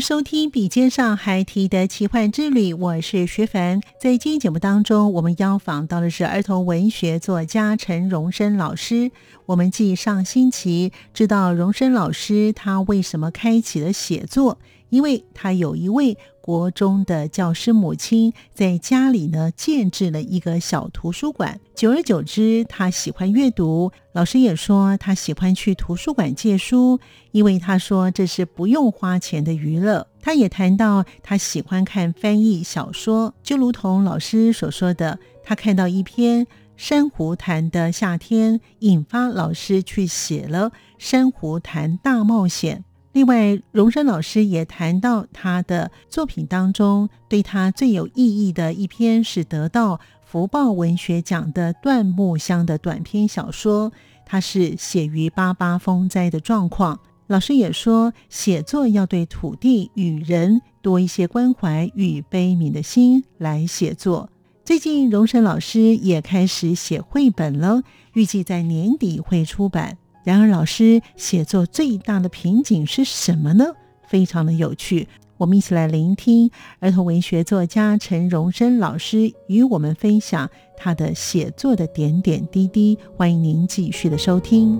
收听《笔尖上还提的奇幻之旅》，我是徐凡。在今天节目当中，我们邀访到的是儿童文学作家陈荣生老师。我们继上星期知道荣生老师他为什么开启了写作，因为他有一位。国中的教师母亲在家里呢建制了一个小图书馆，久而久之，他喜欢阅读。老师也说他喜欢去图书馆借书，因为他说这是不用花钱的娱乐。他也谈到他喜欢看翻译小说，就如同老师所说的，他看到一篇《珊瑚潭的夏天》，引发老师去写了《珊瑚潭大冒险》。另外，荣生老师也谈到他的作品当中，对他最有意义的一篇是得到福报文学奖的《段木香》的短篇小说。他是写于八八风灾的状况。老师也说，写作要对土地与人多一些关怀与悲悯的心来写作。最近，荣生老师也开始写绘本了，预计在年底会出版。然而，老师写作最大的瓶颈是什么呢？非常的有趣，我们一起来聆听儿童文学作家陈荣生老师与我们分享他的写作的点点滴滴。欢迎您继续的收听。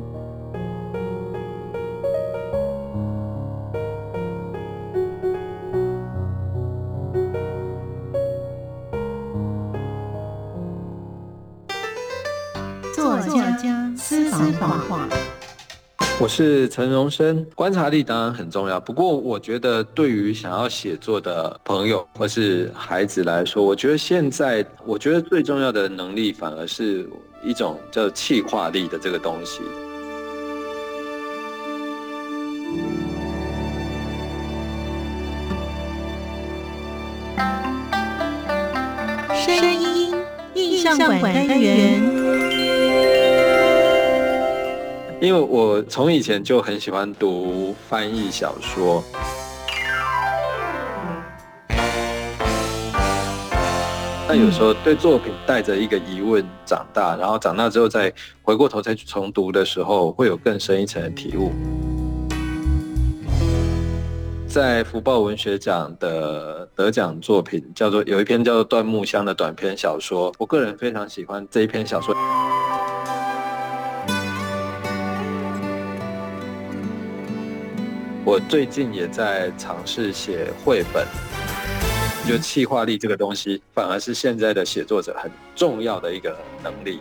作家私房话。我是陈荣生，观察力当然很重要。不过，我觉得对于想要写作的朋友或是孩子来说，我觉得现在我觉得最重要的能力，反而是一种叫气化力的这个东西。声音印象馆单元。因为我从以前就很喜欢读翻译小说，那有时候对作品带着一个疑问长大，然后长大之后再回过头再去重读的时候，会有更深一层的体悟。在福报文学奖的得奖作品叫做有一篇叫做《段木香》的短篇小说，我个人非常喜欢这一篇小说。我最近也在尝试写绘本，就气化力这个东西，反而是现在的写作者很重要的一个能力。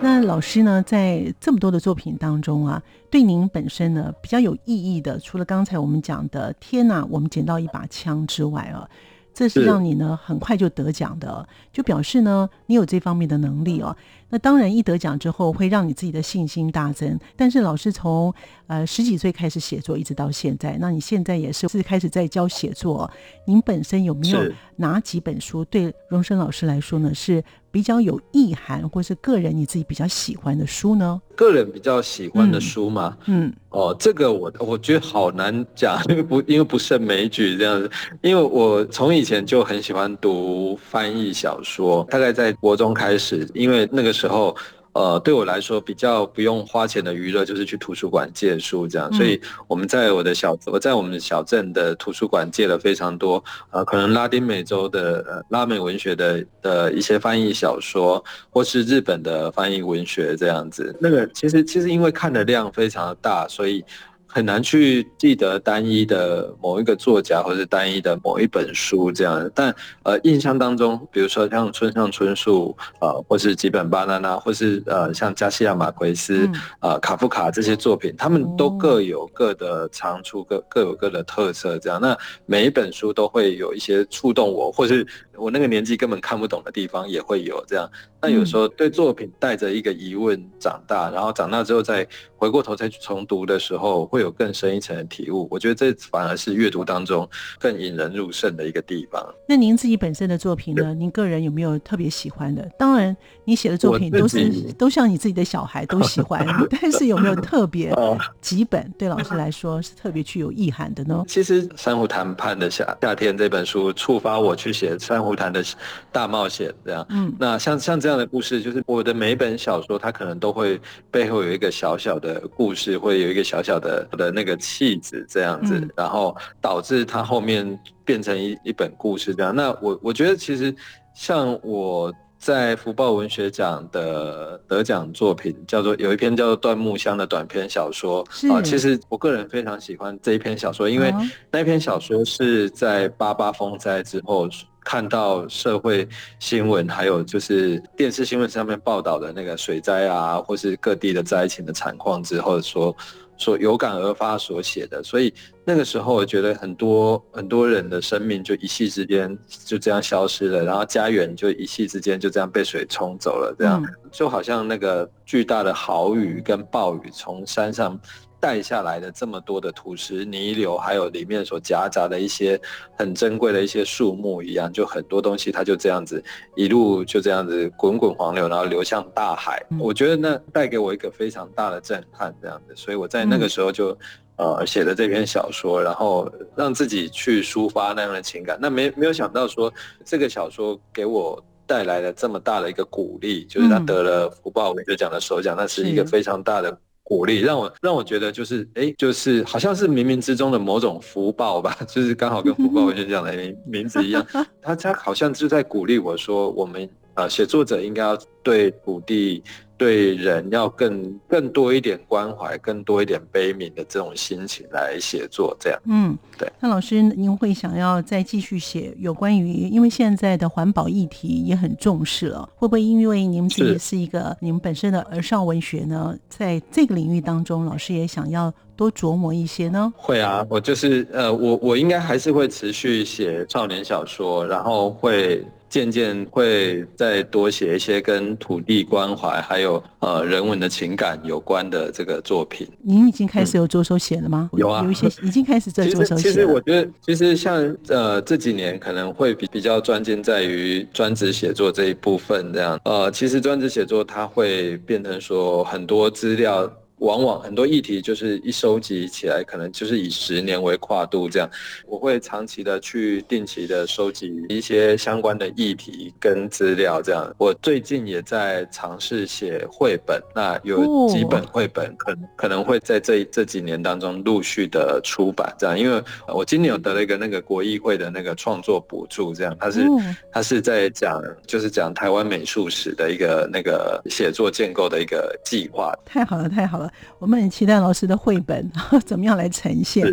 那老师呢，在这么多的作品当中啊，对您本身呢比较有意义的，除了刚才我们讲的“天哪，我们捡到一把枪”之外啊。这是让你呢很快就得奖的，就表示呢你有这方面的能力哦。那当然一得奖之后会让你自己的信心大增。但是老师从呃十几岁开始写作，一直到现在，那你现在也是是开始在教写作。您本身有没有哪几本书对荣生老师来说呢是？比较有意涵，或是个人你自己比较喜欢的书呢？个人比较喜欢的书嘛，嗯，哦，这个我我觉得好难讲，因为不因为不胜枚举这样子。因为我从以前就很喜欢读翻译小说，大概在国中开始，因为那个时候呃，对我来说比较不用花钱的娱乐就是去图书馆借书这样，所以我们在我的小我在我们的小镇的图书馆借了非常多，呃，可能拉丁美洲的呃拉美文学的的一些翻译小说，或是日本的翻译文学这样子。那个其实其实因为看的量非常的大，所以。很难去记得单一的某一个作家，或者单一的某一本书这样。但呃，印象当中，比如说像村上春树，呃，或是吉本巴娜娜，或是呃，像加西亚马奎斯，呃，卡夫卡这些作品，他们都各有各的长处，各各有各的特色这样。那每一本书都会有一些触动我，或是我那个年纪根本看不懂的地方也会有这样。那有时候对作品带着一个疑问长大，然后长大之后再回过头再去重读的时候，会有更深一层的体悟。我觉得这反而是阅读当中更引人入胜的一个地方。那您自己本身的作品呢？您个人有没有特别喜欢的？当然，你写的作品都是 都像你自己的小孩都喜欢，但是有没有特别几本对老师来说 是特别具有意涵的呢？其实《珊瑚谈判的夏夏天》这本书触发我去写《珊瑚谈的大冒险》这样。嗯，那像像这。样的故事，就是我的每一本小说，它可能都会背后有一个小小的故事，会有一个小小的的那个气质，这样子，然后导致它后面变成一一本故事这样。那我我觉得，其实像我在福报文学奖的得奖作品，叫做有一篇叫做《段木香》的短篇小说啊，其实我个人非常喜欢这一篇小说，因为那篇小说是在八八风灾之后。看到社会新闻，还有就是电视新闻上面报道的那个水灾啊，或是各地的灾情的惨况之后，说说有感而发所写的，所以那个时候我觉得很多很多人的生命就一夕之间就这样消失了，然后家园就一夕之间就这样被水冲走了，这样就好像那个巨大的豪雨跟暴雨从山上。带下来的这么多的土石泥流，还有里面所夹杂的一些很珍贵的一些树木一样，就很多东西它就这样子一路就这样子滚滚黄流，然后流向大海。我觉得那带给我一个非常大的震撼，这样子，所以我在那个时候就呃写了这篇小说，然后让自己去抒发那样的情感。那没没有想到说这个小说给我带来了这么大的一个鼓励，就是他得了福报文学奖的首奖，那是一个非常大的。鼓励让我让我觉得就是哎，就是好像是冥冥之中的某种福报吧，就是刚好跟福报文学奖的名名字一样，他他好像就在鼓励我说，我们呃写作者应该要对土地。对人要更更多一点关怀，更多一点悲悯的这种心情来写作，这样。嗯，对。那老师，您会想要再继续写有关于，因为现在的环保议题也很重视了，会不会因为您自己是一个你们本身的儿少文学呢，在这个领域当中，老师也想要多琢磨一些呢？会啊，我就是呃，我我应该还是会持续写少年小说，然后会。渐渐会再多写一些跟土地关怀还有呃人文的情感有关的这个作品。您已经开始有着手写了吗？有啊，有一些已经开始在着手写。其实我觉得，其实像呃这几年可能会比比较专精在于专职写作这一部分这样。呃，其实专职写作它会变成说很多资料。往往很多议题就是一收集起来，可能就是以十年为跨度这样。我会长期的去定期的收集一些相关的议题跟资料这样。我最近也在尝试写绘本，那有几本绘本可能可能会在这这几年当中陆续的出版这样。因为我今年有得了一个那个国议会的那个创作补助，这样它是它是在讲就是讲台湾美术史的一个那个写作建构的一个计划。太好了，太好了。我们很期待老师的绘本 怎么样来呈现。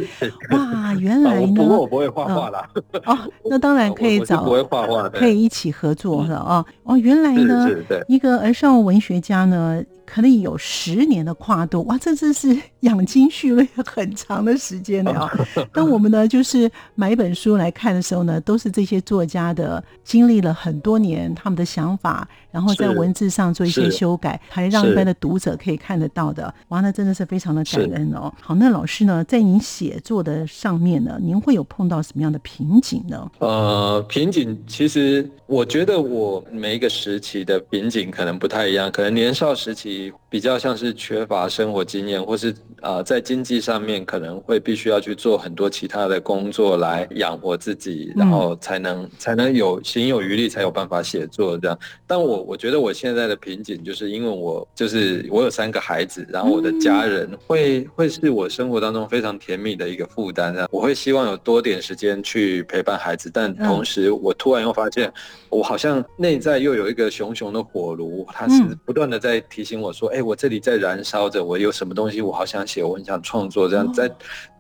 哇，原来呢？不过我不会画画啦。哦，那当然 可以找，不会画画，可以一起合作的啊。哦，原来呢，一个儿少文学家呢。可能有十年的跨度，哇，这真是养精蓄锐很长的时间了啊！当我们呢，就是买一本书来看的时候呢，都是这些作家的经历了很多年他们的想法，然后在文字上做一些修改，还让一般的读者可以看得到的。哇，那真的是非常的感恩哦。好，那老师呢，在您写作的上面呢，您会有碰到什么样的瓶颈呢？呃，瓶颈其实我觉得我每一个时期的瓶颈可能不太一样，可能年少时期。题比较像是缺乏生活经验，或是呃在经济上面可能会必须要去做很多其他的工作来养活自己，然后才能才能有心有余力，才有办法写作这样。但我我觉得我现在的瓶颈就是因为我就是我有三个孩子，然后我的家人会会是我生活当中非常甜蜜的一个负担，我会希望有多点时间去陪伴孩子，但同时我突然又发现我好像内在又有一个熊熊的火炉，它是不断的在提醒我说，哎，我这里在燃烧着，我有什么东西我好想写，我很想创作，这样在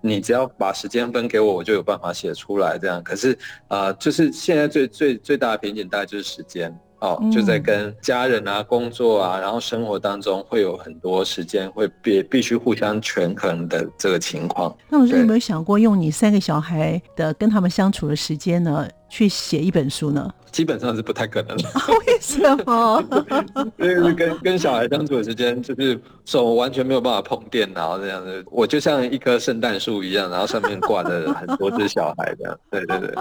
你只要把时间分给我，我就有办法写出来，这样。可是啊，就是现在最最最大的瓶颈大概就是时间。哦，就在跟家人啊、工作啊，然后生活当中会有很多时间会必必须互相权衡的这个情况。那我说有没有想过用你三个小孩的跟他们相处的时间呢，去写一本书呢？基本上是不太可能的。为什么？因为跟跟小孩相处的时间，就是手完全没有办法碰电脑这样子。我就像一棵圣诞树一样，然后上面挂着很多只小孩这样。对对对，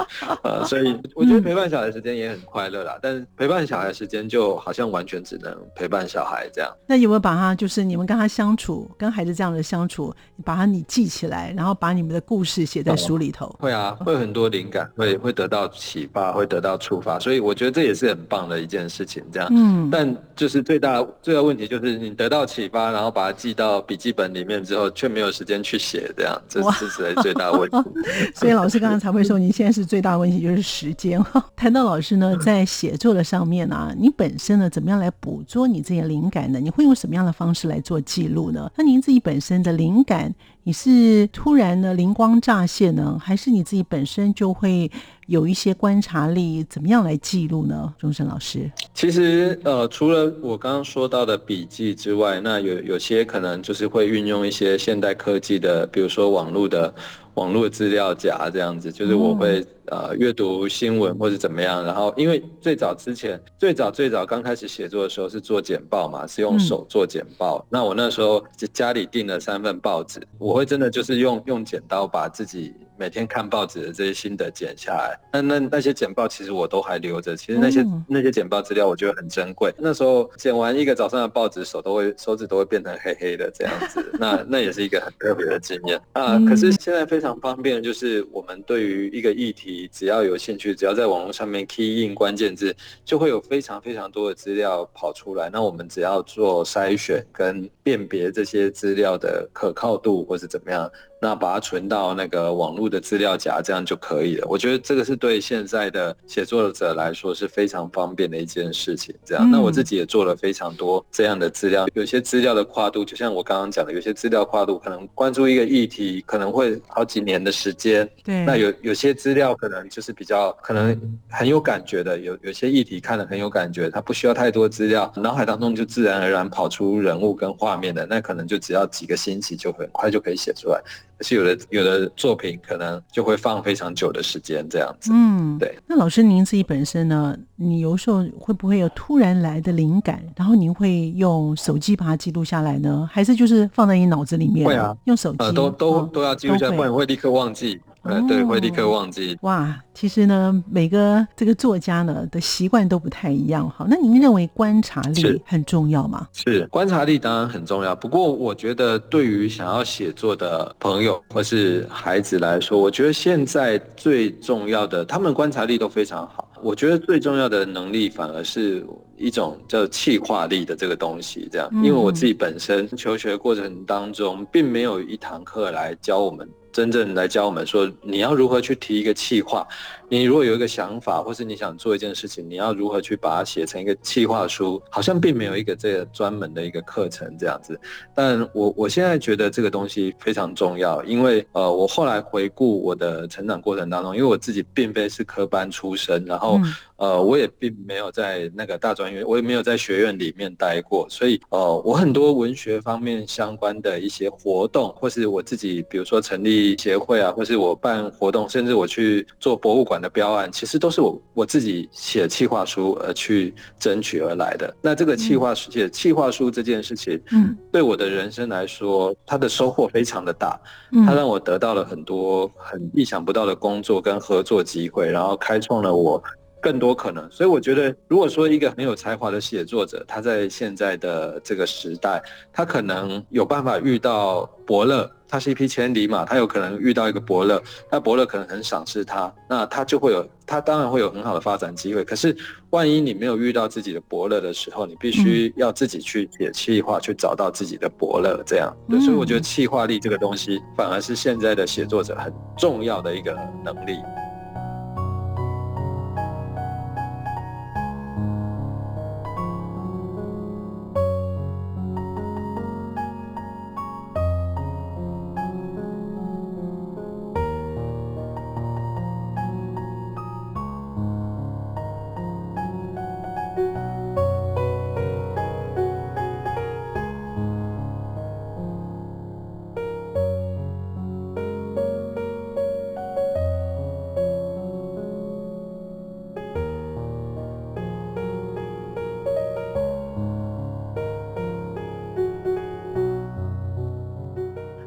呃，所以我觉得陪伴小孩时间也很快乐啦。但是陪伴小孩时间就好像完全只能陪伴小孩这样。那有没有把他就是你们跟他相处，跟孩子这样的相处，把他你记起来，然后把你们的故事写在书里头？会啊，会有很多灵感，会会得到启发，会得到触发。所以我觉得这也是很棒的一件事情，这样。嗯。但就是最大最大问题就是你得到启发，然后把它记到笔记本里面之后，却没有时间去写，这样，这这是最大的问题。所以老师刚刚才会说，您现在是最大的问题就是时间。谈到老师呢，在写作的上面呢，你本身呢，怎么样来捕捉你这些灵感呢？你会用什么样的方式来做记录呢？那您自己本身的灵感？你是突然呢灵光乍现呢，还是你自己本身就会有一些观察力？怎么样来记录呢？钟生老师，其实呃，除了我刚刚说到的笔记之外，那有有些可能就是会运用一些现代科技的，比如说网络的。网络资料夹这样子，就是我会呃阅读新闻或者怎么样，然后因为最早之前最早最早刚开始写作的时候是做简报嘛，是用手做简报。那我那时候家里订了三份报纸，我会真的就是用用剪刀把自己。每天看报纸的这些心得剪下来，那那那些简报其实我都还留着。其实那些那些简报资料我觉得很珍贵。那时候剪完一个早上的报纸，手都会手指都会变成黑黑的这样子。那那也是一个很特别的经验啊。可是现在非常常方便，就是我们对于一个议题，只要有兴趣，只要在网络上面 key in 关键字，就会有非常非常多的资料跑出来。那我们只要做筛选跟辨别这些资料的可靠度或是怎么样。那把它存到那个网络的资料夹，这样就可以了。我觉得这个是对现在的写作者来说是非常方便的一件事情。这样，那我自己也做了非常多这样的资料。有些资料的跨度，就像我刚刚讲的，有些资料跨度可能关注一个议题，可能会好几年的时间。对。那有有些资料可能就是比较可能很有感觉的，有有些议题看了很有感觉，它不需要太多资料，脑海当中就自然而然跑出人物跟画面的，那可能就只要几个星期就很快就可以写出来。是有的，有的作品可能就会放非常久的时间这样子。嗯，对。那老师您自己本身呢？你有时候会不会有突然来的灵感，然后您会用手机把它记录下来呢？还是就是放在你脑子里面？会啊，用手机都都都要记录下来，不然会立刻忘记。呃，对，会立刻忘记。哇，其实呢，每个这个作家呢的习惯都不太一样。好，那您认为观察力很重要吗？是，观察力当然很重要。不过，我觉得对于想要写作的朋友或是孩子来说，我觉得现在最重要的，他们观察力都非常好。我觉得最重要的能力，反而是一种叫气化力的这个东西。这样，因为我自己本身求学过程当中，并没有一堂课来教我们。真正来教我们说，你要如何去提一个气化。你如果有一个想法，或是你想做一件事情，你要如何去把它写成一个气化书？好像并没有一个这个专门的一个课程这样子。但我我现在觉得这个东西非常重要，因为呃，我后来回顾我的成长过程当中，因为我自己并非是科班出身，然后呃，我也并没有在那个大专院，我也没有在学院里面待过，所以呃，我很多文学方面相关的一些活动，或是我自己比如说成立协会啊，或是我办活动，甚至我去做博物馆。的标案其实都是我我自己写企划书而去争取而来的。那这个企划书写企划书这件事情，嗯，对我的人生来说，它的收获非常的大。它让我得到了很多很意想不到的工作跟合作机会，然后开创了我更多可能。所以我觉得，如果说一个很有才华的写作者，他在现在的这个时代，他可能有办法遇到伯乐。他是一匹千里马，他有可能遇到一个伯乐，那伯乐可能很赏识他，那他就会有，他当然会有很好的发展机会。可是，万一你没有遇到自己的伯乐的时候，你必须要自己去写气划，去找到自己的伯乐，这样。所以，我觉得气化力这个东西，反而是现在的写作者很重要的一个能力。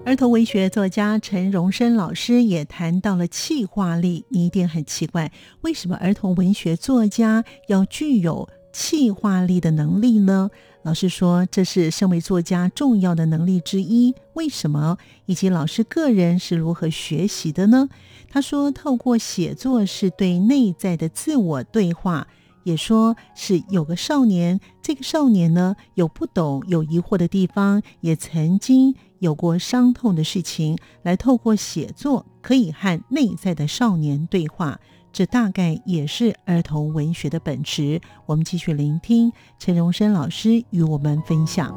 儿童文学作家陈荣生老师也谈到了气化力，你一定很奇怪，为什么儿童文学作家要具有气化力的能力呢？老师说，这是身为作家重要的能力之一。为什么？以及老师个人是如何学习的呢？他说，透过写作是对内在的自我对话。也说是有个少年，这个少年呢有不懂、有疑惑的地方，也曾经有过伤痛的事情，来透过写作可以和内在的少年对话。这大概也是儿童文学的本质。我们继续聆听陈荣生老师与我们分享。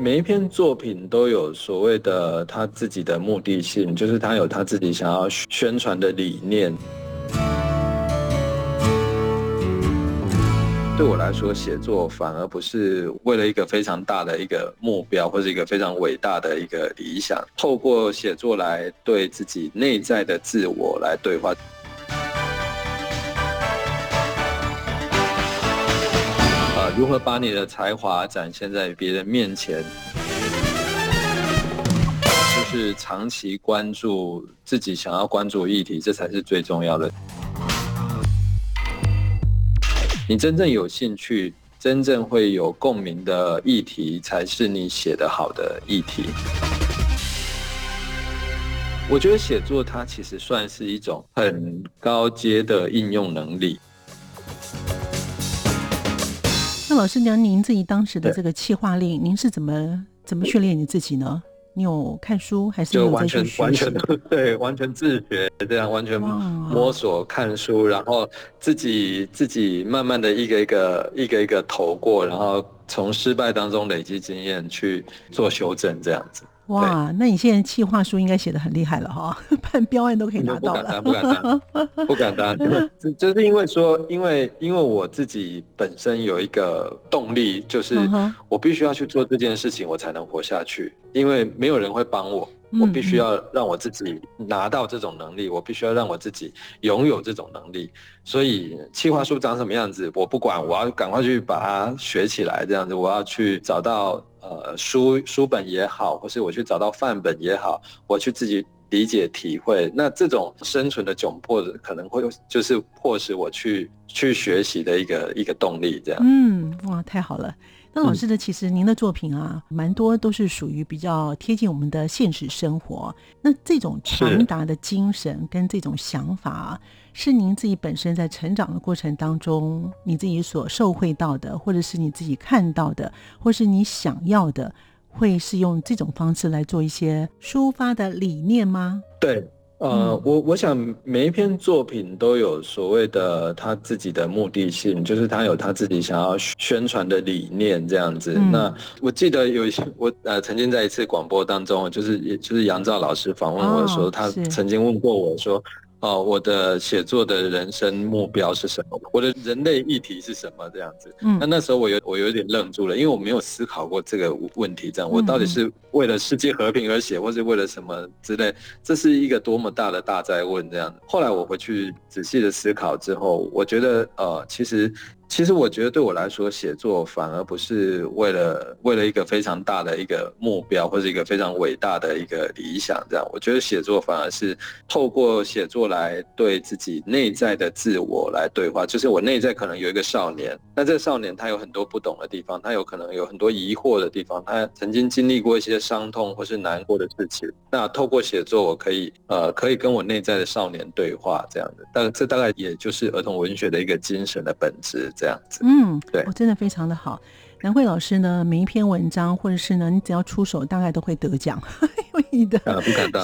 每一篇作品都有所谓的他自己的目的性，就是他有他自己想要宣传的理念。对我来说，写作反而不是为了一个非常大的一个目标，或者一个非常伟大的一个理想。透过写作来对自己内在的自我来对话。如何把你的才华展现在别人面前？就是长期关注自己想要关注议题，这才是最重要的。你真正有兴趣、真正会有共鸣的议题，才是你写的好的议题。我觉得写作它其实算是一种很高阶的应用能力。那老师娘，您自己当时的这个气化令，您是怎么怎么训练你自己呢？你有看书还是就完全完全 对，完全自学这样，完全摸索看书，然后自己自己慢慢的一个一个一个一个投过，然后从失败当中累积经验去做修正这样子。哇，那你现在企划书应该写的很厉害了哈，办标案都可以拿到了。不敢当，不敢当，不敢当。就就是因为说，因为因为我自己本身有一个动力，就是我必须要去做这件事情，我才能活下去。因为没有人会帮我，我必须要让我自己拿到这种能力，我必须要让我自己拥有这种能力。所以企划书长什么样子，我不管，我要赶快去把它学起来。这样子，我要去找到。呃，书书本也好，或是我去找到范本也好，我去自己理解体会，那这种生存的窘迫，可能会就是迫使我去去学习的一个一个动力，这样。嗯，哇，太好了。那老师的其实您的作品啊，蛮多都是属于比较贴近我们的现实生活。那这种传达的精神跟这种想法。是您自己本身在成长的过程当中，你自己所受惠到的，或者是你自己看到的，或是你想要的，会是用这种方式来做一些抒发的理念吗？对，呃，我我想每一篇作品都有所谓的他自己的目的性，就是他有他自己想要宣传的理念这样子。那我记得有一些，我呃曾经在一次广播当中，就是也就是杨照老师访问我的时候，他曾经问过我说。哦，我的写作的人生目标是什么？我的人类议题是什么？这样子，嗯，那那时候我有我有点愣住了，因为我没有思考过这个问题。这样，我到底是为了世界和平而写，或是为了什么之类？这是一个多么大的大灾问？这样。后来我回去仔细的思考之后，我觉得，呃，其实其实我觉得对我来说，写作反而不是为了为了一个非常大的一个目标，或者一个非常伟大的一个理想。这样，我觉得写作反而是透过写作来对自己内在的自我来对话。就是我内在可能有一个少年，那这个少年他有很多不懂的地方，他有可能有很多疑惑的地方，他曾经经历过一些伤痛或是难过的事情。那透过写作，我可以呃可以跟我内在的少年对话，这样的。但这大概也就是儿童文学的一个精神的本质。这样子，嗯，对，我真的非常的好。南慧老师呢，每一篇文章或者是呢，你只要出手，大概都会得奖，因为你的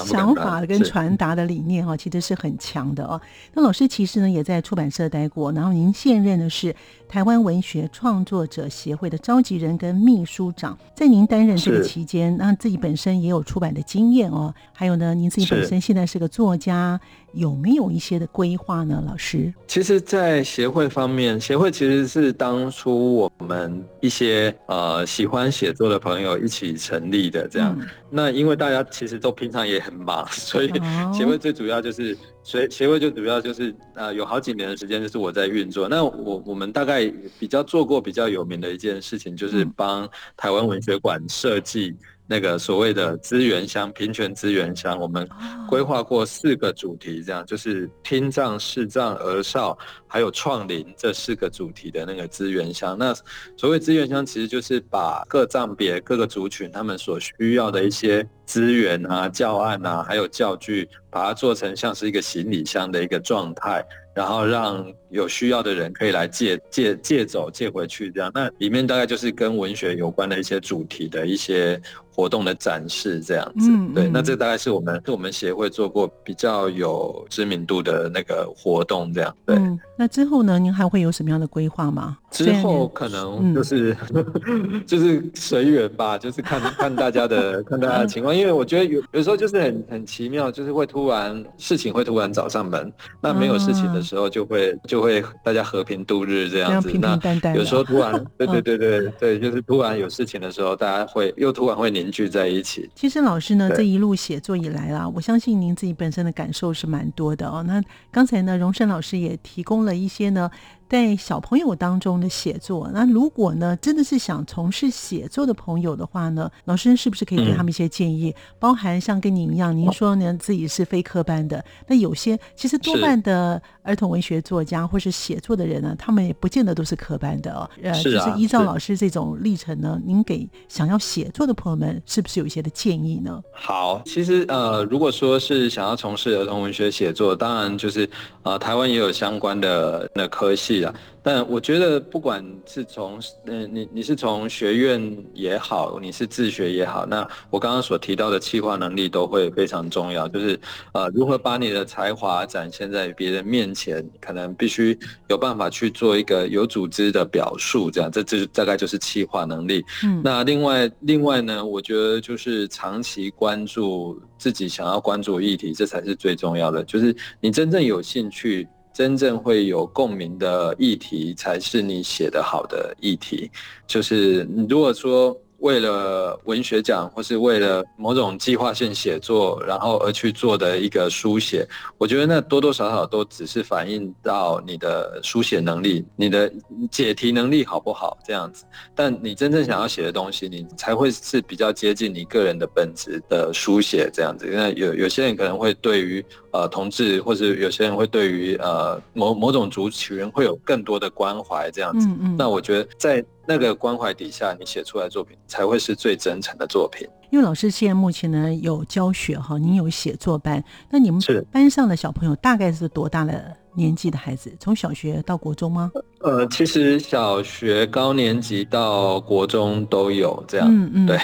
想法跟传达的理念哈，其实是很强的哦。那老师其实呢，也在出版社待过，然后您现任的是台湾文学创作者协会的召集人跟秘书长。在您担任这个期间，那自己本身也有出版的经验哦。还有呢，您自己本身现在是个作家。有没有一些的规划呢，老师？其实，在协会方面，协会其实是当初我们一些呃喜欢写作的朋友一起成立的。这样，那因为大家其实都平常也很忙，所以协会最主要就是，所以协会就主要就是呃有好几年的时间就是我在运作。那我我们大概比较做过比较有名的一件事情，就是帮台湾文学馆设计。那个所谓的资源箱、平权资源箱，我们规划过四个主题，这样就是听障、视障、儿少，还有创龄这四个主题的那个资源箱。那所谓资源箱，其实就是把各障别、各个族群他们所需要的一些资源啊、教案啊，还有教具，把它做成像是一个行李箱的一个状态。然后让有需要的人可以来借借借走借回去，这样那里面大概就是跟文学有关的一些主题的一些活动的展示，这样子。对，那这大概是我们是我们协会做过比较有知名度的那个活动，这样。对。那之后呢？您还会有什么样的规划吗？之后可能就是 就是随缘吧，就是看 看大家的看大家的情况，因为我觉得有有时候就是很很奇妙，就是会突然事情会突然找上门，那没有事情的时候就会就会大家和平度日这样子。那有时候突然 对对对对对，就是突然有事情的时候，大家会又突然会凝聚在一起。其实老师呢，这一路写作以来啦，我相信您自己本身的感受是蛮多的哦。那刚才呢，荣生老师也提供了一些呢。在小朋友当中的写作，那如果呢，真的是想从事写作的朋友的话呢，老师是不是可以给他们一些建议？包含像跟您一样，您说呢自己是非科班的，那有些其实多半的儿童文学作家或是写作的人呢，他们也不见得都是科班的哦。呃，就是依照老师这种历程呢，您给想要写作的朋友们是不是有一些的建议呢？好，其实呃，如果说是想要从事儿童文学写作，当然就是呃，台湾也有相关的那科系。但我觉得，不管是从嗯，你你是从学院也好，你是自学也好，那我刚刚所提到的企划能力都会非常重要。就是呃，如何把你的才华展现在别人面前，可能必须有办法去做一个有组织的表述，这样，这这大概就是企划能力。嗯，那另外另外呢，我觉得就是长期关注自己想要关注议题，这才是最重要的。就是你真正有兴趣。真正会有共鸣的议题，才是你写的好的议题。就是如果说。为了文学奖，或是为了某种计划性写作，然后而去做的一个书写，我觉得那多多少少都只是反映到你的书写能力、你的解题能力好不好这样子。但你真正想要写的东西，你才会是比较接近你个人的本质的书写这样子。那有有些人可能会对于呃同志，或者有些人会对于呃某某种族群会有更多的关怀这样子嗯。那我觉得在。那个关怀底下，你写出来作品才会是最真诚的作品。因为老师现在目前呢有教学哈，您有写作班，那你们班上的小朋友大概是多大的年纪的孩子？从小学到国中吗？呃，其实小学高年级到国中都有这样。嗯嗯，对。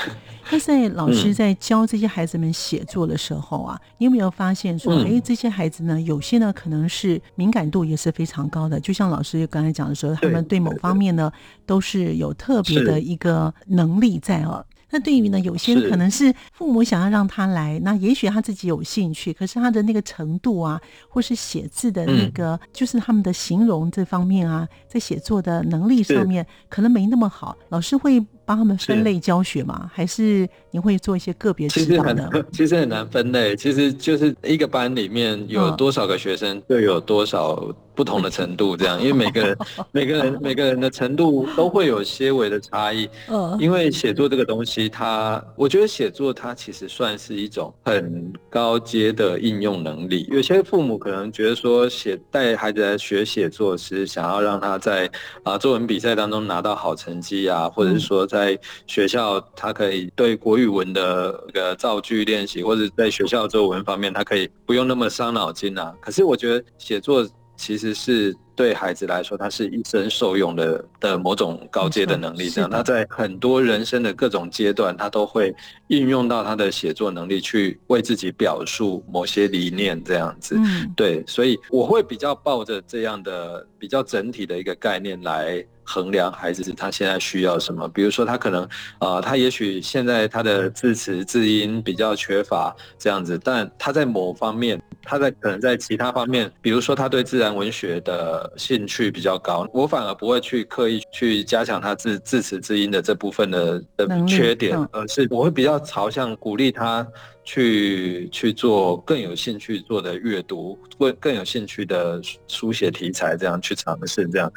那在老师在教这些孩子们写作的时候啊，你有没有发现说，哎，这些孩子呢，有些呢可能是敏感度也是非常高的，就像老师刚才讲的时候，他们对某方面呢都是有特别的一个能力在哦。那对于呢，有些可能是父母想要让他来，那也许他自己有兴趣，可是他的那个程度啊，或是写字的那个，就是他们的形容这方面啊，在写作的能力上面可能没那么好。老师会帮他们分类教学吗？还是你会做一些个别指导呢？其实很 难分类，其实就是一个班里面有多少个学生，就有多少。不同的程度，这样，因为每个人 每个人每个人的程度都会有些微的差异。嗯，因为写作这个东西，它我觉得写作它其实算是一种很高阶的应用能力。有些父母可能觉得说，写带孩子来学写作是想要让他在啊作文比赛当中拿到好成绩啊，或者是说在学校他可以对国语文的个造句练习，或者在学校作文方面他可以不用那么伤脑筋啊。可是我觉得写作。其实是对孩子来说，他是一生受用的的某种高阶的能力。这样，他在很多人生的各种阶段，他都会运用到他的写作能力，去为自己表述某些理念。这样子，对，所以我会比较抱着这样的比较整体的一个概念来。衡量孩子他现在需要什么，比如说他可能，呃，他也许现在他的字词字音比较缺乏这样子，但他在某方面，他在可能在其他方面，比如说他对自然文学的兴趣比较高，我反而不会去刻意去加强他字字词字音的这部分的的缺点，而是我会比较朝向鼓励他去去做更有兴趣做的阅读，更更有兴趣的书写题材，这样去尝试这样。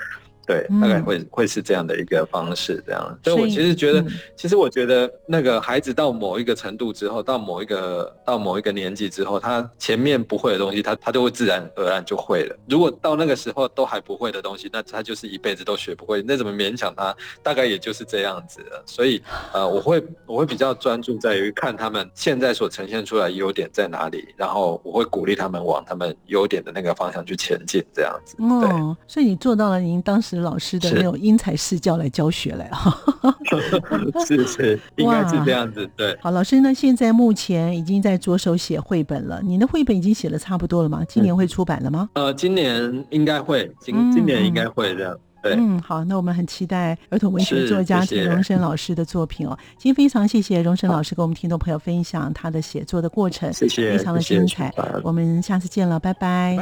对，大概会会是这样的一个方式，这样。所以我其实觉得，其实我觉得那个孩子到某一个程度之后，到某一个到某一个年纪之后，他前面不会的东西，他他就会自然而然就会了。如果到那个时候都还不会的东西，那他就是一辈子都学不会。那怎么勉强他？大概也就是这样子了。所以，呃，我会我会比较专注在于看他们现在所呈现出来优点在哪里，然后我会鼓励他们往他们优点的那个方向去前进，这样子。哦，所以你做到了，您当时。老师的那种因材施教来教学来哈，是是，应该是这样子。对，好，老师呢，现在目前已经在着手写绘本了。你的绘本已经写的差不多了吗？今年会出版了吗？呃，今年应该会，今今年应该会这样。嗯，好，那我们很期待儿童文学作家陈荣生老师的作品哦。今天非常谢谢荣生老师跟我们听众朋友分享他的写作的过程，谢谢，非常的精彩。我们下次见了，拜拜。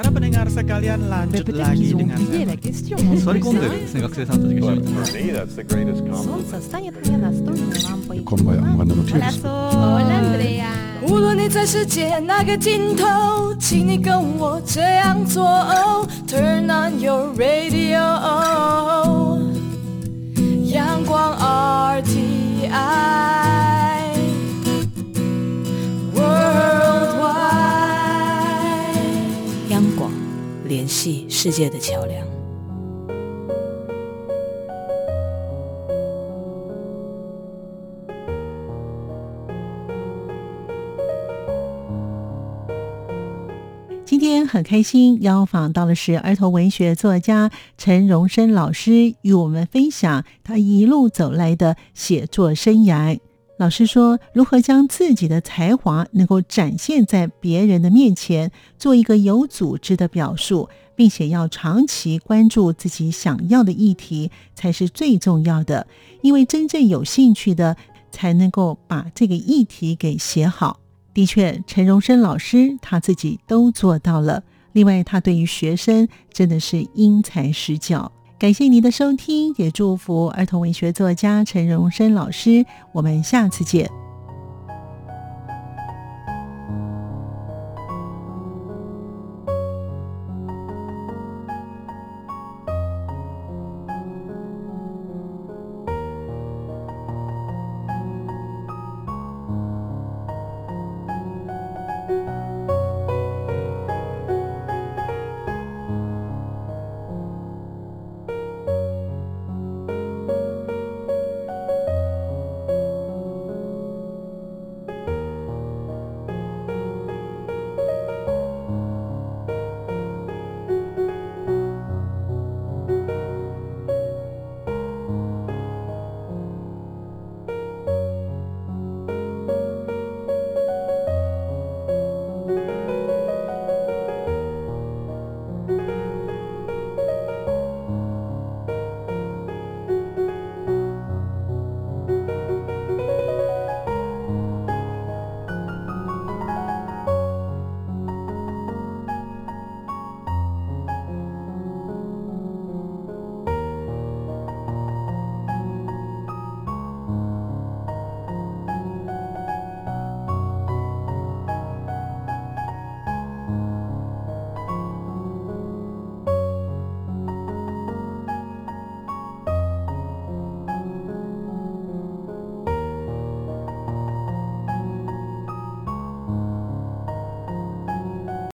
在世界那个尽头，请你跟我这样做。Turn on your radio，阳光 RTI Worldwide，央广联系世界的桥梁。很开心，邀访到的是儿童文学作家陈荣生老师，与我们分享他一路走来的写作生涯。老师说，如何将自己的才华能够展现在别人的面前，做一个有组织的表述，并且要长期关注自己想要的议题，才是最重要的。因为真正有兴趣的，才能够把这个议题给写好。的确，陈荣生老师他自己都做到了。另外，他对于学生真的是因材施教。感谢您的收听，也祝福儿童文学作家陈荣生老师。我们下次见。